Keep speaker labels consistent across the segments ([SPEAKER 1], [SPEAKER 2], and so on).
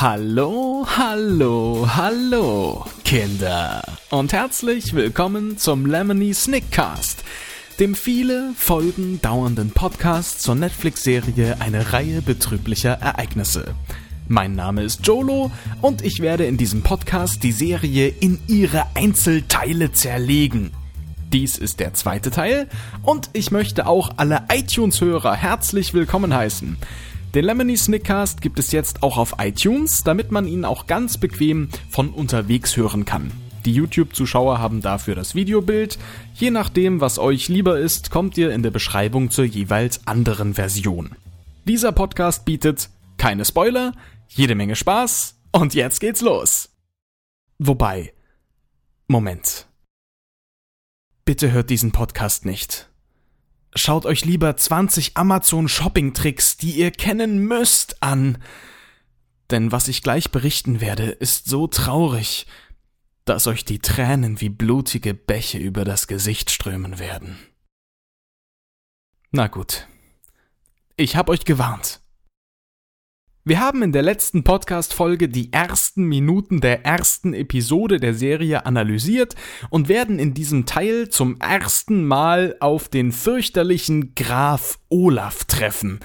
[SPEAKER 1] Hallo, hallo, hallo, Kinder. Und herzlich willkommen zum Lemony Snickcast, dem viele Folgen dauernden Podcast zur Netflix-Serie Eine Reihe betrüblicher Ereignisse. Mein Name ist Jolo und ich werde in diesem Podcast die Serie in ihre Einzelteile zerlegen. Dies ist der zweite Teil und ich möchte auch alle iTunes-Hörer herzlich willkommen heißen. Den Lemony Snickcast gibt es jetzt auch auf iTunes, damit man ihn auch ganz bequem von unterwegs hören kann. Die YouTube-Zuschauer haben dafür das Videobild. Je nachdem, was euch lieber ist, kommt ihr in der Beschreibung zur jeweils anderen Version. Dieser Podcast bietet keine Spoiler, jede Menge Spaß und jetzt geht's los. Wobei, Moment. Bitte hört diesen Podcast nicht. Schaut euch lieber 20 Amazon Shopping Tricks, die ihr kennen müsst, an. Denn was ich gleich berichten werde, ist so traurig, dass euch die Tränen wie blutige Bäche über das Gesicht strömen werden. Na gut. Ich hab euch gewarnt. Wir haben in der letzten Podcast-Folge die ersten Minuten der ersten Episode der Serie analysiert und werden in diesem Teil zum ersten Mal auf den fürchterlichen Graf Olaf treffen,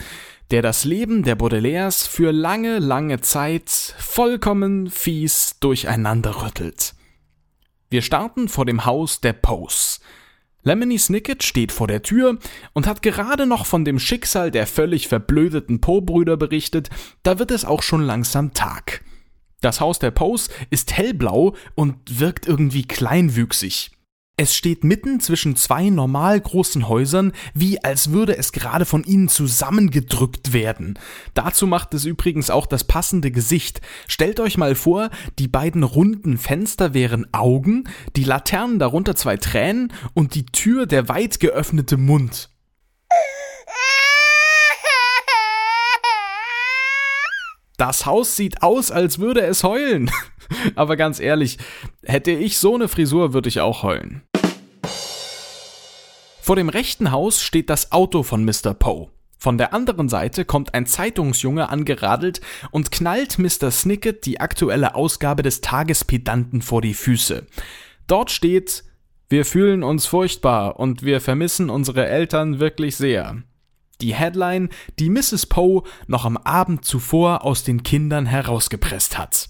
[SPEAKER 1] der das Leben der Baudelaires für lange, lange Zeit vollkommen fies durcheinanderrüttelt. Wir starten vor dem Haus der Poes. Lemony Snicket steht vor der Tür und hat gerade noch von dem Schicksal der völlig verblödeten Po-Brüder berichtet, da wird es auch schon langsam Tag. Das Haus der Poes ist hellblau und wirkt irgendwie kleinwüchsig. Es steht mitten zwischen zwei normal großen Häusern, wie als würde es gerade von ihnen zusammengedrückt werden. Dazu macht es übrigens auch das passende Gesicht. Stellt euch mal vor, die beiden runden Fenster wären Augen, die Laternen darunter zwei Tränen und die Tür der weit geöffnete Mund. Das Haus sieht aus, als würde es heulen. Aber ganz ehrlich, hätte ich so eine Frisur, würde ich auch heulen. Vor dem rechten Haus steht das Auto von Mr. Poe. Von der anderen Seite kommt ein Zeitungsjunge angeradelt und knallt Mr. Snicket die aktuelle Ausgabe des Tagespedanten vor die Füße. Dort steht Wir fühlen uns furchtbar und wir vermissen unsere Eltern wirklich sehr. Die Headline, die Mrs. Poe noch am Abend zuvor aus den Kindern herausgepresst hat.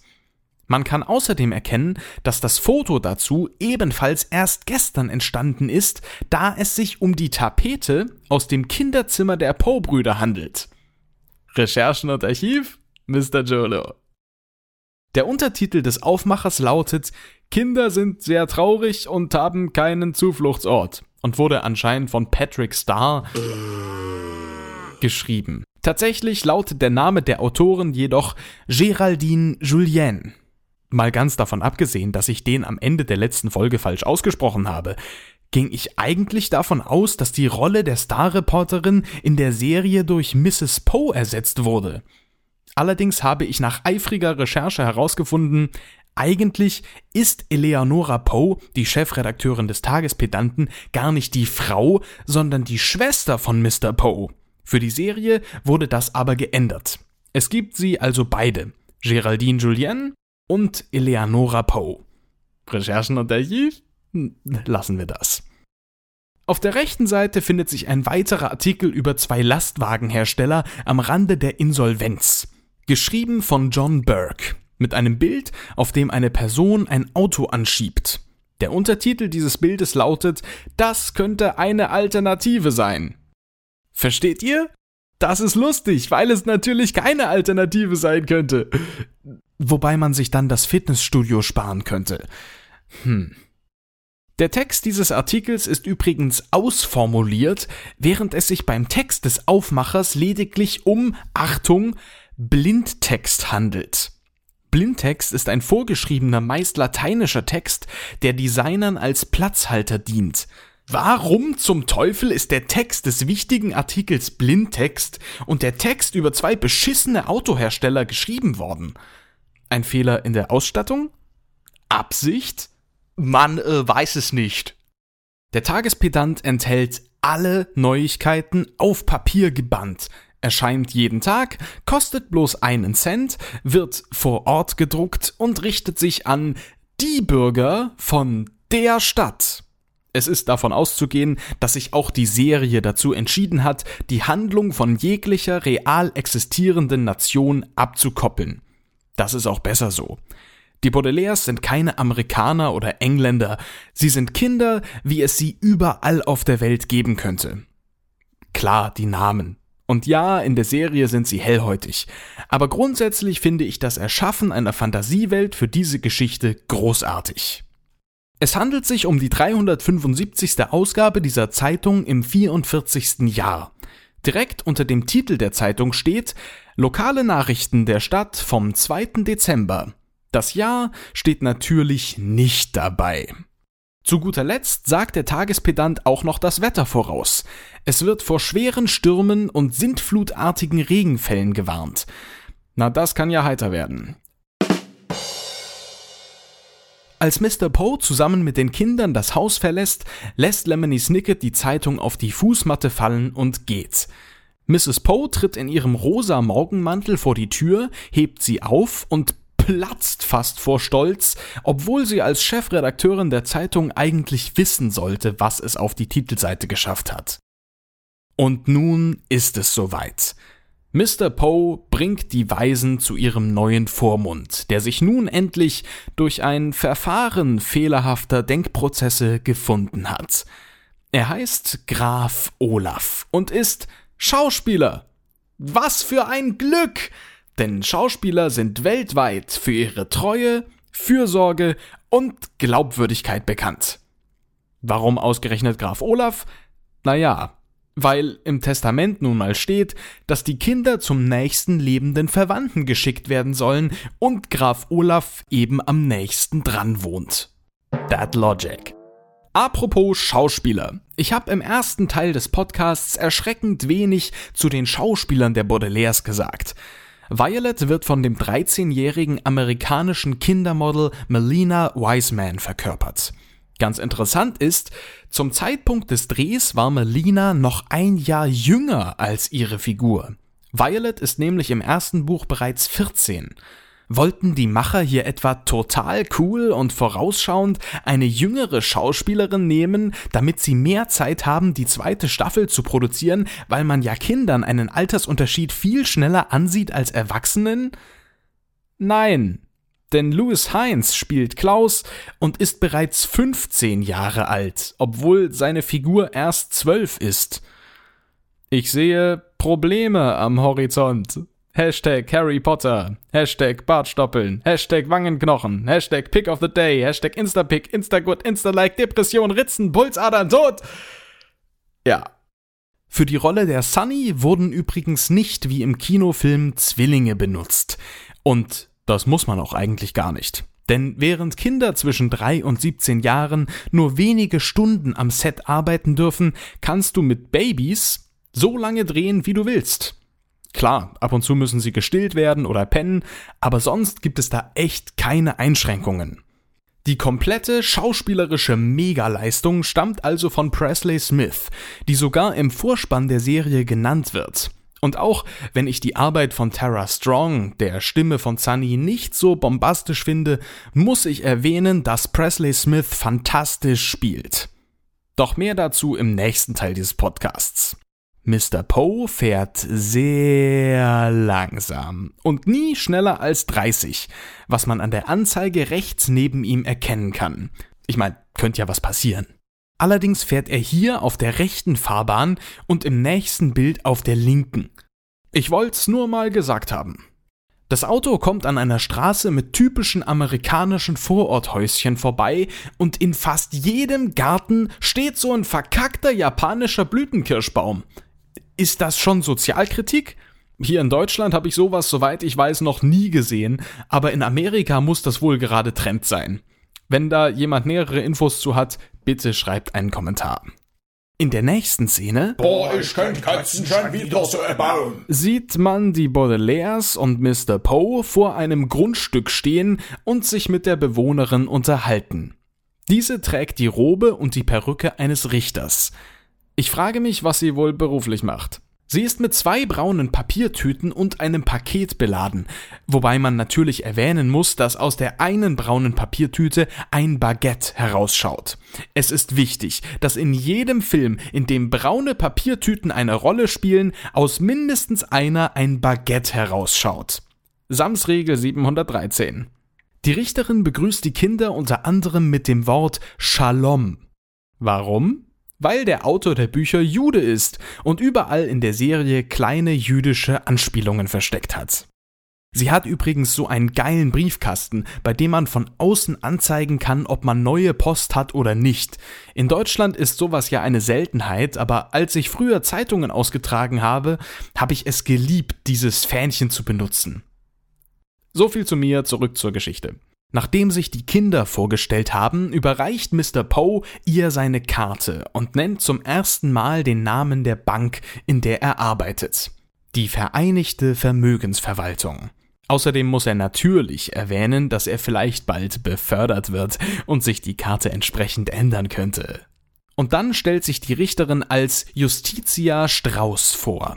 [SPEAKER 1] Man kann außerdem erkennen, dass das Foto dazu ebenfalls erst gestern entstanden ist, da es sich um die Tapete aus dem Kinderzimmer der Poe-Brüder handelt. Recherchen und Archiv, Mr. Jolo. Der Untertitel des Aufmachers lautet Kinder sind sehr traurig und haben keinen Zufluchtsort und wurde anscheinend von Patrick Starr geschrieben. Tatsächlich lautet der Name der Autorin jedoch Geraldine Julien. Mal ganz davon abgesehen, dass ich den am Ende der letzten Folge falsch ausgesprochen habe, ging ich eigentlich davon aus, dass die Rolle der Starreporterin in der Serie durch Mrs. Poe ersetzt wurde. Allerdings habe ich nach eifriger Recherche herausgefunden, eigentlich ist Eleonora Poe, die Chefredakteurin des Tagespedanten, gar nicht die Frau, sondern die Schwester von Mr. Poe. Für die Serie wurde das aber geändert. Es gibt sie also beide. Geraldine Julien und Eleonora Poe. Recherchen und Archiv? Hm, lassen wir das. Auf der rechten Seite findet sich ein weiterer Artikel über zwei Lastwagenhersteller am Rande der Insolvenz. Geschrieben von John Burke. Mit einem Bild, auf dem eine Person ein Auto anschiebt. Der Untertitel dieses Bildes lautet, das könnte eine Alternative sein. Versteht ihr? Das ist lustig, weil es natürlich keine Alternative sein könnte. Wobei man sich dann das Fitnessstudio sparen könnte. Hm. Der Text dieses Artikels ist übrigens ausformuliert, während es sich beim Text des Aufmachers lediglich um, Achtung, Blindtext handelt. Blindtext ist ein vorgeschriebener, meist lateinischer Text, der Designern als Platzhalter dient. Warum zum Teufel ist der Text des wichtigen Artikels Blindtext und der Text über zwei beschissene Autohersteller geschrieben worden? Ein Fehler in der Ausstattung? Absicht? Man äh, weiß es nicht. Der Tagespedant enthält alle Neuigkeiten auf Papier gebannt. Erscheint jeden Tag, kostet bloß einen Cent, wird vor Ort gedruckt und richtet sich an die Bürger von der Stadt. Es ist davon auszugehen, dass sich auch die Serie dazu entschieden hat, die Handlung von jeglicher real existierenden Nation abzukoppeln. Das ist auch besser so. Die Baudelaires sind keine Amerikaner oder Engländer, sie sind Kinder, wie es sie überall auf der Welt geben könnte. Klar, die Namen. Und ja, in der Serie sind sie hellhäutig. Aber grundsätzlich finde ich das Erschaffen einer Fantasiewelt für diese Geschichte großartig. Es handelt sich um die 375. Ausgabe dieser Zeitung im 44. Jahr. Direkt unter dem Titel der Zeitung steht Lokale Nachrichten der Stadt vom 2. Dezember. Das Jahr steht natürlich nicht dabei. Zu guter Letzt sagt der Tagespedant auch noch das Wetter voraus. Es wird vor schweren Stürmen und sintflutartigen Regenfällen gewarnt. Na, das kann ja heiter werden. Als Mr. Poe zusammen mit den Kindern das Haus verlässt, lässt Lemony Snicket die Zeitung auf die Fußmatte fallen und geht. Mrs. Poe tritt in ihrem rosa Morgenmantel vor die Tür, hebt sie auf und platzt fast vor Stolz, obwohl sie als Chefredakteurin der Zeitung eigentlich wissen sollte, was es auf die Titelseite geschafft hat. Und nun ist es soweit. Mr. Poe bringt die Weisen zu ihrem neuen Vormund, der sich nun endlich durch ein Verfahren fehlerhafter Denkprozesse gefunden hat. Er heißt Graf Olaf und ist Schauspieler. Was für ein Glück! Denn Schauspieler sind weltweit für ihre Treue, Fürsorge und Glaubwürdigkeit bekannt. Warum ausgerechnet Graf Olaf? Naja, weil im Testament nun mal steht, dass die Kinder zum nächsten lebenden Verwandten geschickt werden sollen und Graf Olaf eben am nächsten dran wohnt. That logic. Apropos Schauspieler. Ich habe im ersten Teil des Podcasts erschreckend wenig zu den Schauspielern der Baudelaires gesagt. Violet wird von dem 13-jährigen amerikanischen Kindermodel Melina Wiseman verkörpert. Ganz interessant ist, zum Zeitpunkt des Drehs war Melina noch ein Jahr jünger als ihre Figur. Violet ist nämlich im ersten Buch bereits 14. Wollten die Macher hier etwa total cool und vorausschauend eine jüngere Schauspielerin nehmen, damit sie mehr Zeit haben, die zweite Staffel zu produzieren, weil man ja Kindern einen Altersunterschied viel schneller ansieht als Erwachsenen? Nein, denn Louis Heinz spielt Klaus und ist bereits 15 Jahre alt, obwohl seine Figur erst 12 ist. Ich sehe Probleme am Horizont. Hashtag Harry Potter, Hashtag Bartstoppeln, Hashtag Wangenknochen, Hashtag Pick of the Day, Hashtag Instapick, Instagood, Instalike, Depression, Ritzen, Pulsadern, Tod. Ja. Für die Rolle der Sunny wurden übrigens nicht wie im Kinofilm Zwillinge benutzt. Und das muss man auch eigentlich gar nicht. Denn während Kinder zwischen 3 und 17 Jahren nur wenige Stunden am Set arbeiten dürfen, kannst du mit Babys so lange drehen, wie du willst. Klar, ab und zu müssen sie gestillt werden oder pennen, aber sonst gibt es da echt keine Einschränkungen. Die komplette schauspielerische Megaleistung stammt also von Presley Smith, die sogar im Vorspann der Serie genannt wird. Und auch wenn ich die Arbeit von Tara Strong, der Stimme von Sunny, nicht so bombastisch finde, muss ich erwähnen, dass Presley Smith fantastisch spielt. Doch mehr dazu im nächsten Teil dieses Podcasts. Mr. Poe fährt sehr langsam und nie schneller als 30, was man an der Anzeige rechts neben ihm erkennen kann. Ich meine, könnte ja was passieren. Allerdings fährt er hier auf der rechten Fahrbahn und im nächsten Bild auf der linken. Ich wollt's nur mal gesagt haben. Das Auto kommt an einer Straße mit typischen amerikanischen Vororthäuschen vorbei und in fast jedem Garten steht so ein verkackter japanischer Blütenkirschbaum. Ist das schon Sozialkritik? Hier in Deutschland habe ich sowas, soweit ich weiß, noch nie gesehen, aber in Amerika muss das wohl gerade Trend sein. Wenn da jemand nähere Infos zu hat, bitte schreibt einen Kommentar. In der nächsten Szene
[SPEAKER 2] Boah, ich könnt Katzen schon wieder so erbauen.
[SPEAKER 1] sieht man die Baudelaires und Mr. Poe vor einem Grundstück stehen und sich mit der Bewohnerin unterhalten. Diese trägt die Robe und die Perücke eines Richters. Ich frage mich, was sie wohl beruflich macht. Sie ist mit zwei braunen Papiertüten und einem Paket beladen, wobei man natürlich erwähnen muss, dass aus der einen braunen Papiertüte ein Baguette herausschaut. Es ist wichtig, dass in jedem Film, in dem braune Papiertüten eine Rolle spielen, aus mindestens einer ein Baguette herausschaut. Sams Regel 713. Die Richterin begrüßt die Kinder unter anderem mit dem Wort Shalom. Warum? Weil der Autor der Bücher Jude ist und überall in der Serie kleine jüdische Anspielungen versteckt hat. Sie hat übrigens so einen geilen Briefkasten, bei dem man von außen anzeigen kann, ob man neue Post hat oder nicht. In Deutschland ist sowas ja eine Seltenheit, aber als ich früher Zeitungen ausgetragen habe, habe ich es geliebt, dieses Fähnchen zu benutzen. So viel zu mir, zurück zur Geschichte. Nachdem sich die Kinder vorgestellt haben, überreicht Mr. Poe ihr seine Karte und nennt zum ersten Mal den Namen der Bank, in der er arbeitet. Die Vereinigte Vermögensverwaltung. Außerdem muss er natürlich erwähnen, dass er vielleicht bald befördert wird und sich die Karte entsprechend ändern könnte. Und dann stellt sich die Richterin als Justitia Strauß vor.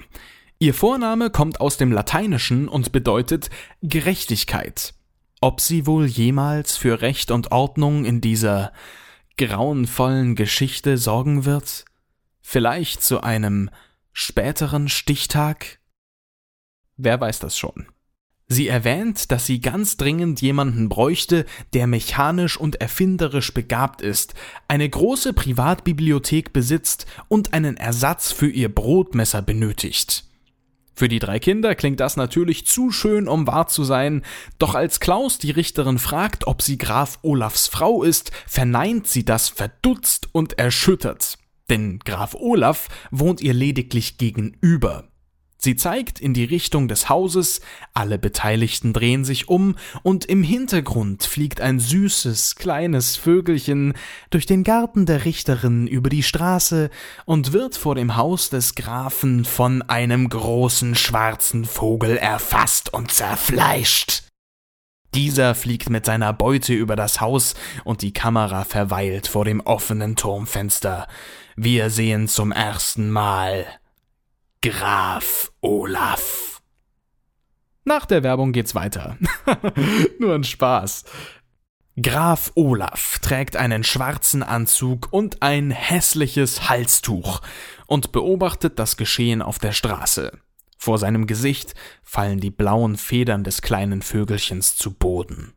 [SPEAKER 1] Ihr Vorname kommt aus dem Lateinischen und bedeutet Gerechtigkeit. Ob sie wohl jemals für Recht und Ordnung in dieser grauenvollen Geschichte sorgen wird? Vielleicht zu einem späteren Stichtag? Wer weiß das schon. Sie erwähnt, dass sie ganz dringend jemanden bräuchte, der mechanisch und erfinderisch begabt ist, eine große Privatbibliothek besitzt und einen Ersatz für ihr Brotmesser benötigt. Für die drei Kinder klingt das natürlich zu schön, um wahr zu sein, doch als Klaus die Richterin fragt, ob sie Graf Olafs Frau ist, verneint sie das verdutzt und erschüttert. Denn Graf Olaf wohnt ihr lediglich gegenüber. Sie zeigt in die Richtung des Hauses, alle Beteiligten drehen sich um, und im Hintergrund fliegt ein süßes, kleines Vögelchen durch den Garten der Richterin über die Straße und wird vor dem Haus des Grafen von einem großen schwarzen Vogel erfasst und zerfleischt. Dieser fliegt mit seiner Beute über das Haus und die Kamera verweilt vor dem offenen Turmfenster. Wir sehen zum ersten Mal Graf Olaf. Nach der Werbung geht's weiter. Nur ein Spaß. Graf Olaf trägt einen schwarzen Anzug und ein hässliches Halstuch und beobachtet das Geschehen auf der Straße. Vor seinem Gesicht fallen die blauen Federn des kleinen Vögelchens zu Boden.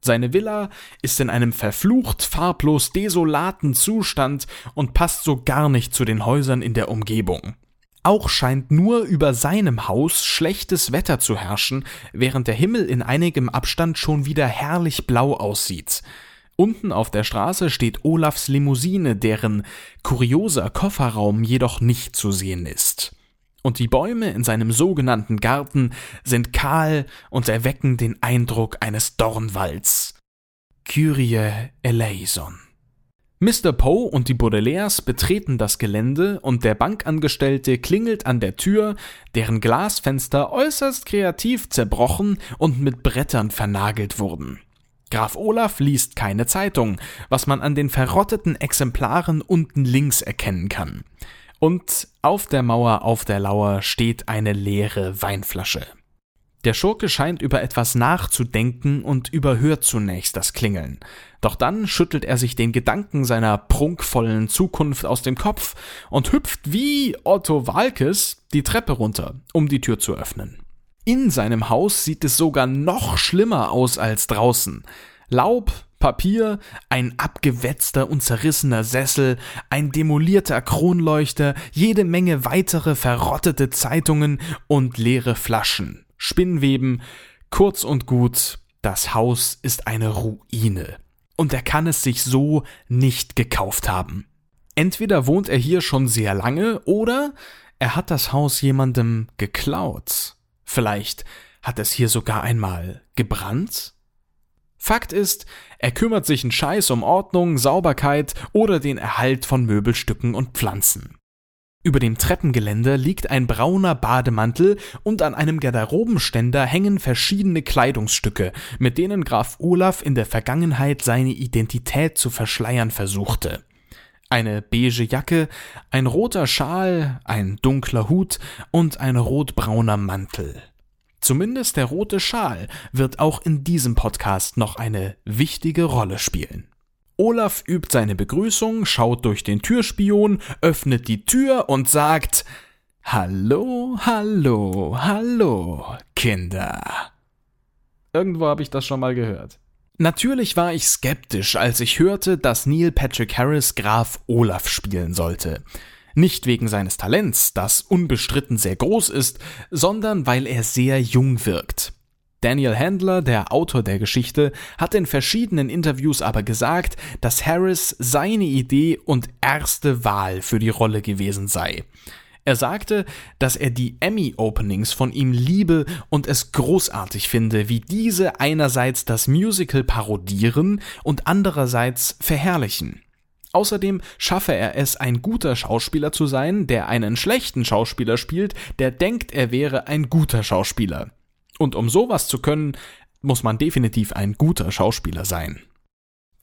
[SPEAKER 1] Seine Villa ist in einem verflucht farblos desolaten Zustand und passt so gar nicht zu den Häusern in der Umgebung. Auch scheint nur über seinem Haus schlechtes Wetter zu herrschen, während der Himmel in einigem Abstand schon wieder herrlich blau aussieht. Unten auf der Straße steht Olafs Limousine, deren kurioser Kofferraum jedoch nicht zu sehen ist. Und die Bäume in seinem sogenannten Garten sind kahl und erwecken den Eindruck eines Dornwalds. Kyrie eleison. Mr. Poe und die Baudelaires betreten das Gelände und der Bankangestellte klingelt an der Tür, deren Glasfenster äußerst kreativ zerbrochen und mit Brettern vernagelt wurden. Graf Olaf liest keine Zeitung, was man an den verrotteten Exemplaren unten links erkennen kann. Und auf der Mauer auf der Lauer steht eine leere Weinflasche. Der Schurke scheint über etwas nachzudenken und überhört zunächst das Klingeln. Doch dann schüttelt er sich den Gedanken seiner prunkvollen Zukunft aus dem Kopf und hüpft wie Otto Walkes die Treppe runter, um die Tür zu öffnen. In seinem Haus sieht es sogar noch schlimmer aus als draußen. Laub, Papier, ein abgewetzter und zerrissener Sessel, ein demolierter Kronleuchter, jede Menge weitere verrottete Zeitungen und leere Flaschen. Spinnweben, kurz und gut, das Haus ist eine Ruine. Und er kann es sich so nicht gekauft haben. Entweder wohnt er hier schon sehr lange oder er hat das Haus jemandem geklaut. Vielleicht hat es hier sogar einmal gebrannt? Fakt ist, er kümmert sich einen Scheiß um Ordnung, Sauberkeit oder den Erhalt von Möbelstücken und Pflanzen. Über dem Treppengeländer liegt ein brauner Bademantel und an einem Garderobenständer hängen verschiedene Kleidungsstücke, mit denen Graf Olaf in der Vergangenheit seine Identität zu verschleiern versuchte. Eine beige Jacke, ein roter Schal, ein dunkler Hut und ein rotbrauner Mantel. Zumindest der rote Schal wird auch in diesem Podcast noch eine wichtige Rolle spielen. Olaf übt seine Begrüßung, schaut durch den Türspion, öffnet die Tür und sagt Hallo, hallo, hallo, Kinder. Irgendwo habe ich das schon mal gehört. Natürlich war ich skeptisch, als ich hörte, dass Neil Patrick Harris Graf Olaf spielen sollte. Nicht wegen seines Talents, das unbestritten sehr groß ist, sondern weil er sehr jung wirkt. Daniel Handler, der Autor der Geschichte, hat in verschiedenen Interviews aber gesagt, dass Harris seine Idee und erste Wahl für die Rolle gewesen sei. Er sagte, dass er die Emmy-Openings von ihm liebe und es großartig finde, wie diese einerseits das Musical parodieren und andererseits verherrlichen. Außerdem schaffe er es, ein guter Schauspieler zu sein, der einen schlechten Schauspieler spielt, der denkt, er wäre ein guter Schauspieler. Und um sowas zu können, muss man definitiv ein guter Schauspieler sein.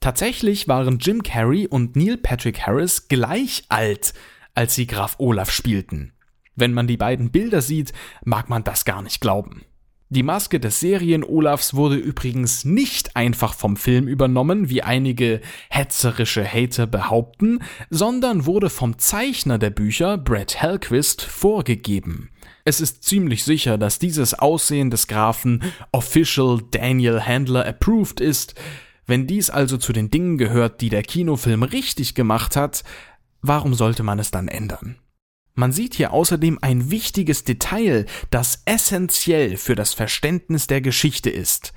[SPEAKER 1] Tatsächlich waren Jim Carrey und Neil Patrick Harris gleich alt, als sie Graf Olaf spielten. Wenn man die beiden Bilder sieht, mag man das gar nicht glauben. Die Maske des Serien-Olafs wurde übrigens nicht einfach vom Film übernommen, wie einige hetzerische Hater behaupten, sondern wurde vom Zeichner der Bücher, Brett Hellquist, vorgegeben. Es ist ziemlich sicher, dass dieses Aussehen des Grafen Official Daniel Handler approved ist. Wenn dies also zu den Dingen gehört, die der Kinofilm richtig gemacht hat, Warum sollte man es dann ändern? Man sieht hier außerdem ein wichtiges Detail, das essentiell für das Verständnis der Geschichte ist.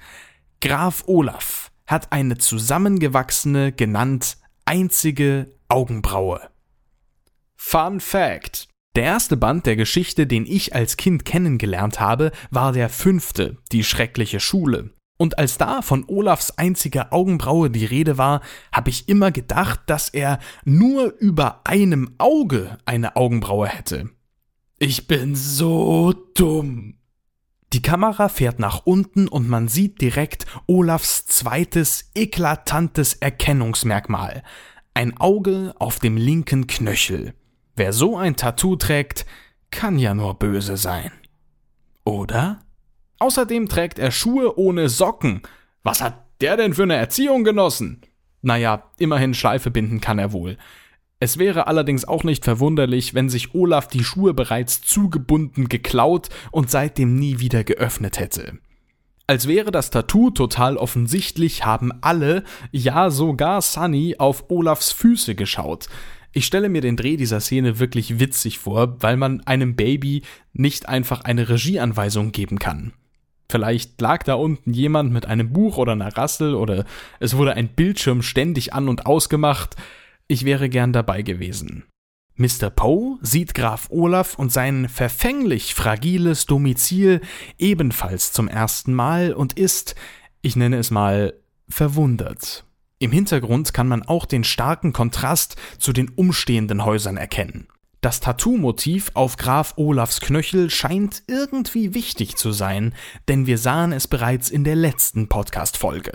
[SPEAKER 1] Graf Olaf hat eine zusammengewachsene, genannt einzige Augenbraue. Fun Fact. Der erste Band der Geschichte, den ich als Kind kennengelernt habe, war der fünfte, die schreckliche Schule. Und als da von Olafs einziger Augenbraue die Rede war, habe ich immer gedacht, dass er nur über einem Auge eine Augenbraue hätte. Ich bin so dumm. Die Kamera fährt nach unten und man sieht direkt Olafs zweites eklatantes Erkennungsmerkmal. Ein Auge auf dem linken Knöchel. Wer so ein Tattoo trägt, kann ja nur böse sein. Oder? Außerdem trägt er Schuhe ohne Socken. Was hat der denn für eine Erziehung genossen? Naja, immerhin Schleife binden kann er wohl. Es wäre allerdings auch nicht verwunderlich, wenn sich Olaf die Schuhe bereits zugebunden geklaut und seitdem nie wieder geöffnet hätte. Als wäre das Tattoo total offensichtlich, haben alle, ja sogar Sunny, auf Olafs Füße geschaut. Ich stelle mir den Dreh dieser Szene wirklich witzig vor, weil man einem Baby nicht einfach eine Regieanweisung geben kann. Vielleicht lag da unten jemand mit einem Buch oder einer Rassel oder es wurde ein Bildschirm ständig an und ausgemacht. Ich wäre gern dabei gewesen. Mr. Poe sieht Graf Olaf und sein verfänglich fragiles Domizil ebenfalls zum ersten Mal und ist, ich nenne es mal, verwundert. Im Hintergrund kann man auch den starken Kontrast zu den umstehenden Häusern erkennen. Das Tattoo-Motiv auf Graf Olafs Knöchel scheint irgendwie wichtig zu sein, denn wir sahen es bereits in der letzten Podcast-Folge.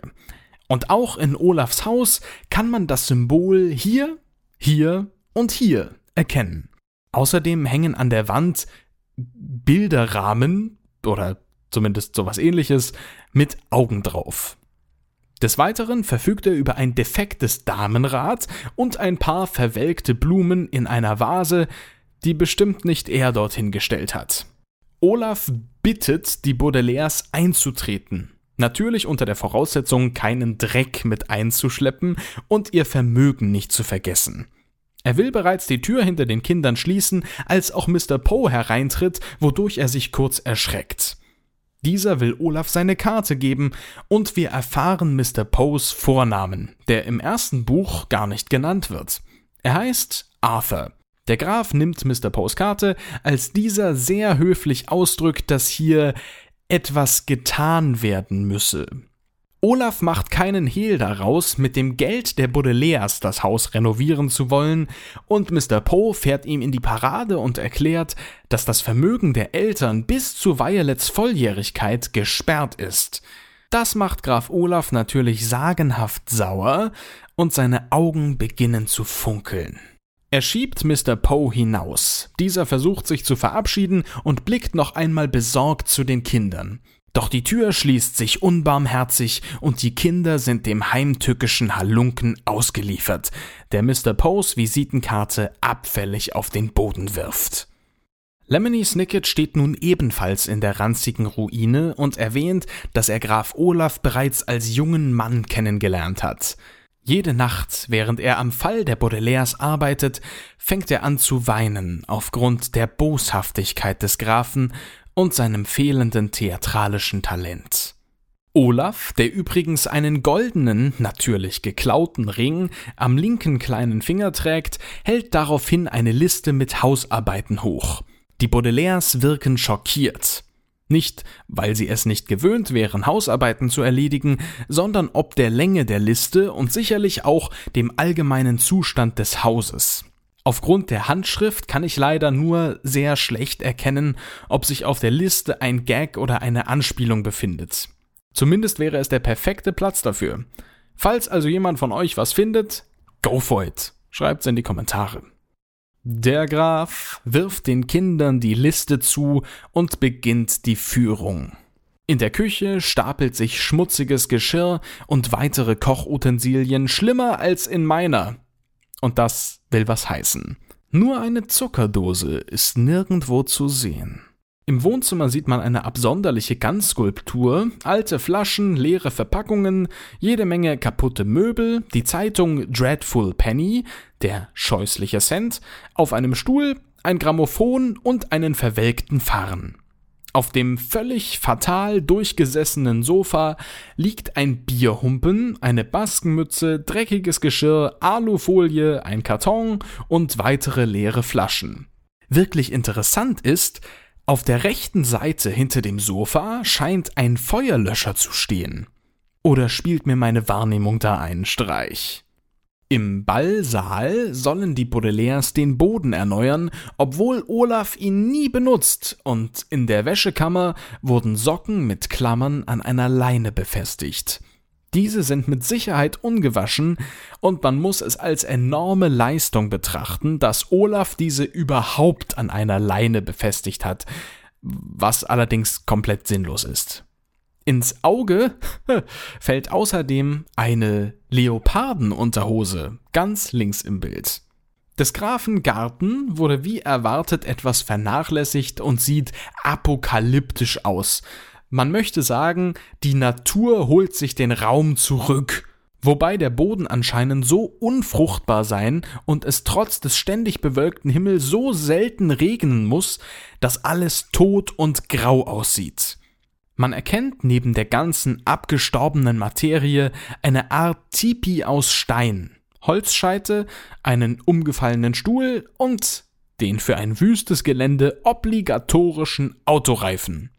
[SPEAKER 1] Und auch in Olafs Haus kann man das Symbol hier, hier und hier erkennen. Außerdem hängen an der Wand Bilderrahmen oder zumindest sowas ähnliches mit Augen drauf. Des Weiteren verfügt er über ein defektes Damenrad und ein paar verwelkte Blumen in einer Vase, die bestimmt nicht er dorthin gestellt hat. Olaf bittet die Baudelaires einzutreten. Natürlich unter der Voraussetzung, keinen Dreck mit einzuschleppen und ihr Vermögen nicht zu vergessen. Er will bereits die Tür hinter den Kindern schließen, als auch Mr. Poe hereintritt, wodurch er sich kurz erschreckt. Dieser will Olaf seine Karte geben und wir erfahren Mr. Poes Vornamen, der im ersten Buch gar nicht genannt wird. Er heißt Arthur. Der Graf nimmt Mr. Poes Karte, als dieser sehr höflich ausdrückt, dass hier etwas getan werden müsse. Olaf macht keinen Hehl daraus, mit dem Geld der Baudelaires das Haus renovieren zu wollen, und Mr. Poe fährt ihm in die Parade und erklärt, dass das Vermögen der Eltern bis zu Violets Volljährigkeit gesperrt ist. Das macht Graf Olaf natürlich sagenhaft sauer, und seine Augen beginnen zu funkeln. Er schiebt Mr. Poe hinaus. Dieser versucht sich zu verabschieden und blickt noch einmal besorgt zu den Kindern. Doch die Tür schließt sich unbarmherzig und die Kinder sind dem heimtückischen Halunken ausgeliefert, der Mr. Poes Visitenkarte abfällig auf den Boden wirft. Lemony Snicket steht nun ebenfalls in der ranzigen Ruine und erwähnt, dass er Graf Olaf bereits als jungen Mann kennengelernt hat. Jede Nacht, während er am Fall der Baudelaires arbeitet, fängt er an zu weinen aufgrund der Boshaftigkeit des Grafen und seinem fehlenden theatralischen Talent. Olaf, der übrigens einen goldenen, natürlich geklauten Ring am linken kleinen Finger trägt, hält daraufhin eine Liste mit Hausarbeiten hoch. Die Baudelaires wirken schockiert. Nicht, weil sie es nicht gewöhnt wären, Hausarbeiten zu erledigen, sondern ob der Länge der Liste und sicherlich auch dem allgemeinen Zustand des Hauses. Aufgrund der Handschrift kann ich leider nur sehr schlecht erkennen, ob sich auf der Liste ein Gag oder eine Anspielung befindet. Zumindest wäre es der perfekte Platz dafür. Falls also jemand von euch was findet, go for it. Schreibt's in die Kommentare. Der Graf wirft den Kindern die Liste zu und beginnt die Führung. In der Küche stapelt sich schmutziges Geschirr und weitere Kochutensilien schlimmer als in meiner. Und das will was heißen. Nur eine Zuckerdose ist nirgendwo zu sehen. Im Wohnzimmer sieht man eine absonderliche Ganzskulptur, alte Flaschen, leere Verpackungen, jede Menge kaputte Möbel, die Zeitung Dreadful Penny, der scheußliche Cent, auf einem Stuhl, ein Grammophon und einen verwelkten Farn. Auf dem völlig fatal durchgesessenen Sofa liegt ein Bierhumpen, eine Baskenmütze, dreckiges Geschirr, Alufolie, ein Karton und weitere leere Flaschen. Wirklich interessant ist, auf der rechten Seite hinter dem Sofa scheint ein Feuerlöscher zu stehen. Oder spielt mir meine Wahrnehmung da einen Streich? Im Ballsaal sollen die Baudelaires den Boden erneuern, obwohl Olaf ihn nie benutzt, und in der Wäschekammer wurden Socken mit Klammern an einer Leine befestigt. Diese sind mit Sicherheit ungewaschen, und man muss es als enorme Leistung betrachten, dass Olaf diese überhaupt an einer Leine befestigt hat, was allerdings komplett sinnlos ist. Ins Auge fällt außerdem eine Leopardenunterhose ganz links im Bild. Des Grafen Garten wurde wie erwartet etwas vernachlässigt und sieht apokalyptisch aus. Man möchte sagen, die Natur holt sich den Raum zurück, wobei der Boden anscheinend so unfruchtbar sein und es trotz des ständig bewölkten Himmels so selten regnen muss, dass alles tot und grau aussieht. Man erkennt neben der ganzen abgestorbenen Materie eine Art Tipi aus Stein, Holzscheite, einen umgefallenen Stuhl und den für ein wüstes Gelände obligatorischen Autoreifen.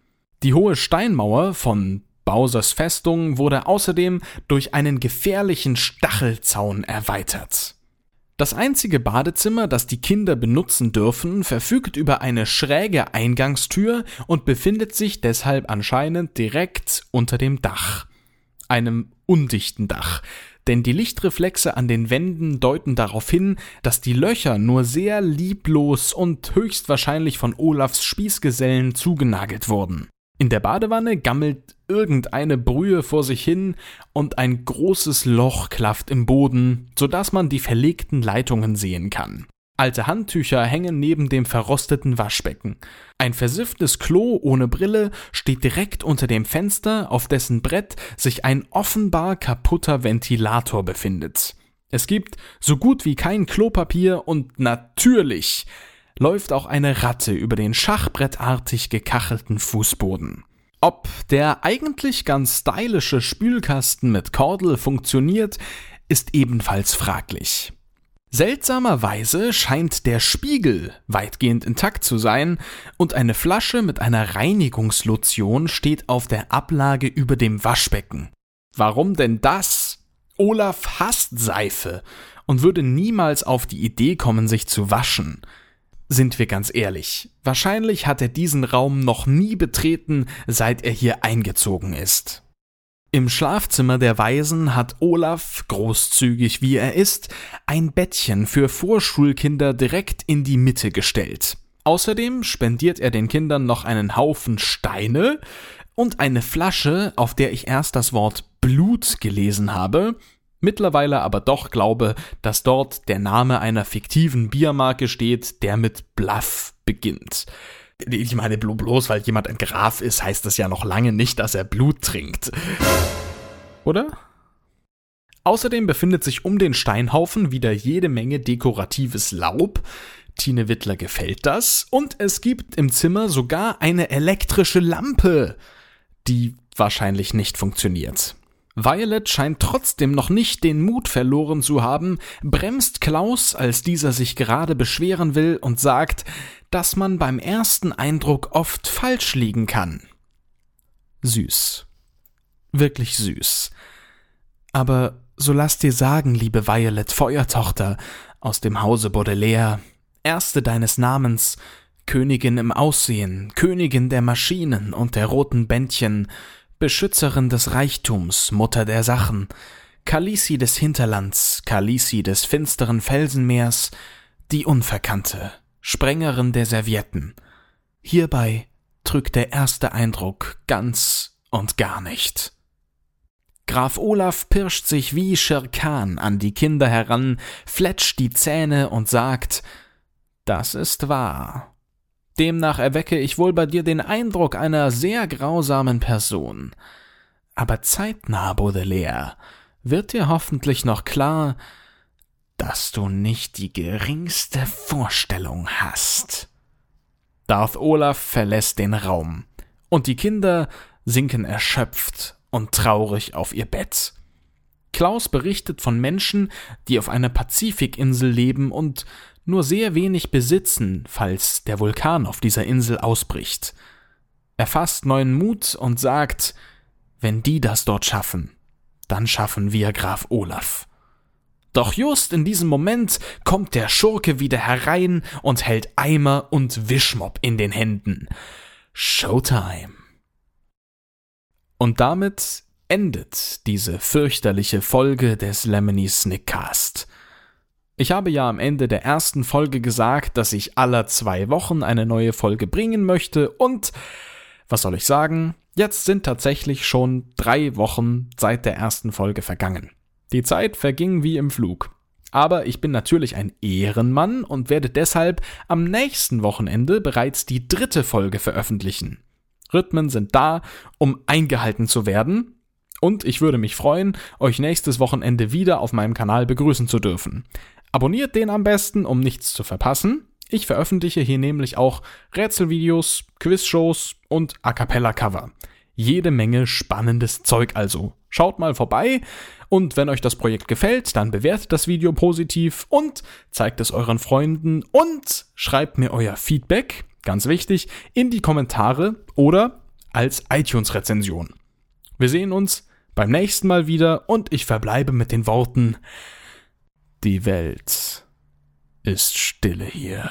[SPEAKER 1] Die hohe Steinmauer von Bowsers Festung wurde außerdem durch einen gefährlichen Stachelzaun erweitert. Das einzige Badezimmer, das die Kinder benutzen dürfen, verfügt über eine schräge Eingangstür und befindet sich deshalb anscheinend direkt unter dem Dach. Einem undichten Dach, denn die Lichtreflexe an den Wänden deuten darauf hin, dass die Löcher nur sehr lieblos und höchstwahrscheinlich von Olafs Spießgesellen zugenagelt wurden. In der Badewanne gammelt irgendeine Brühe vor sich hin und ein großes Loch klafft im Boden, sodass man die verlegten Leitungen sehen kann. Alte Handtücher hängen neben dem verrosteten Waschbecken. Ein versifftes Klo ohne Brille steht direkt unter dem Fenster, auf dessen Brett sich ein offenbar kaputter Ventilator befindet. Es gibt so gut wie kein Klopapier und natürlich läuft auch eine Ratte über den schachbrettartig gekachelten Fußboden. Ob der eigentlich ganz stylische Spülkasten mit Kordel funktioniert, ist ebenfalls fraglich. Seltsamerweise scheint der Spiegel weitgehend intakt zu sein und eine Flasche mit einer Reinigungslotion steht auf der Ablage über dem Waschbecken. Warum denn das? Olaf hasst Seife und würde niemals auf die Idee kommen, sich zu waschen. Sind wir ganz ehrlich, wahrscheinlich hat er diesen Raum noch nie betreten, seit er hier eingezogen ist. Im Schlafzimmer der Waisen hat Olaf, großzügig wie er ist, ein Bettchen für Vorschulkinder direkt in die Mitte gestellt. Außerdem spendiert er den Kindern noch einen Haufen Steine und eine Flasche, auf der ich erst das Wort Blut gelesen habe, mittlerweile aber doch glaube, dass dort der Name einer fiktiven Biermarke steht, der mit Bluff beginnt. Ich meine, bloß weil jemand ein Graf ist, heißt das ja noch lange nicht, dass er Blut trinkt. Oder? Außerdem befindet sich um den Steinhaufen wieder jede Menge dekoratives Laub. Tine Wittler gefällt das. Und es gibt im Zimmer sogar eine elektrische Lampe, die wahrscheinlich nicht funktioniert. Violet scheint trotzdem noch nicht den Mut verloren zu haben, bremst Klaus, als dieser sich gerade beschweren will und sagt, dass man beim ersten Eindruck oft falsch liegen kann. Süß. Wirklich süß. Aber so lass dir sagen, liebe Violet Feuertochter aus dem Hause Baudelaire, erste deines Namens, Königin im Aussehen, Königin der Maschinen und der roten Bändchen, Beschützerin des Reichtums, Mutter der Sachen, Kalisi des Hinterlands, Kalisi des finsteren Felsenmeers, die Unverkannte, Sprengerin der Servietten. Hierbei trügt der erste Eindruck ganz und gar nicht. Graf Olaf pirscht sich wie Schirkan an die Kinder heran, fletscht die Zähne und sagt, das ist wahr. Demnach erwecke ich wohl bei dir den Eindruck einer sehr grausamen Person. Aber zeitnah, Baudelaire, wird dir hoffentlich noch klar, dass du nicht die geringste Vorstellung hast. Darth Olaf verlässt den Raum, und die Kinder sinken erschöpft und traurig auf ihr Bett. Klaus berichtet von Menschen, die auf einer Pazifikinsel leben und nur sehr wenig besitzen, falls der Vulkan auf dieser Insel ausbricht. Er fasst neuen Mut und sagt, wenn die das dort schaffen, dann schaffen wir Graf Olaf. Doch just in diesem Moment kommt der Schurke wieder herein und hält Eimer und Wischmopp in den Händen. Showtime. Und damit endet diese fürchterliche Folge des Lemony Snickcast. Ich habe ja am Ende der ersten Folge gesagt, dass ich aller zwei Wochen eine neue Folge bringen möchte und was soll ich sagen? Jetzt sind tatsächlich schon drei Wochen seit der ersten Folge vergangen. Die Zeit verging wie im Flug. Aber ich bin natürlich ein Ehrenmann und werde deshalb am nächsten Wochenende bereits die dritte Folge veröffentlichen. Rhythmen sind da, um eingehalten zu werden. Und ich würde mich freuen, euch nächstes Wochenende wieder auf meinem Kanal begrüßen zu dürfen. Abonniert den am besten, um nichts zu verpassen. Ich veröffentliche hier nämlich auch Rätselvideos, Quizshows und A cappella Cover. Jede Menge spannendes Zeug also. Schaut mal vorbei und wenn euch das Projekt gefällt, dann bewertet das Video positiv und zeigt es euren Freunden und schreibt mir euer Feedback, ganz wichtig, in die Kommentare oder als iTunes-Rezension. Wir sehen uns beim nächsten Mal wieder und ich verbleibe mit den Worten die Welt ist stille hier.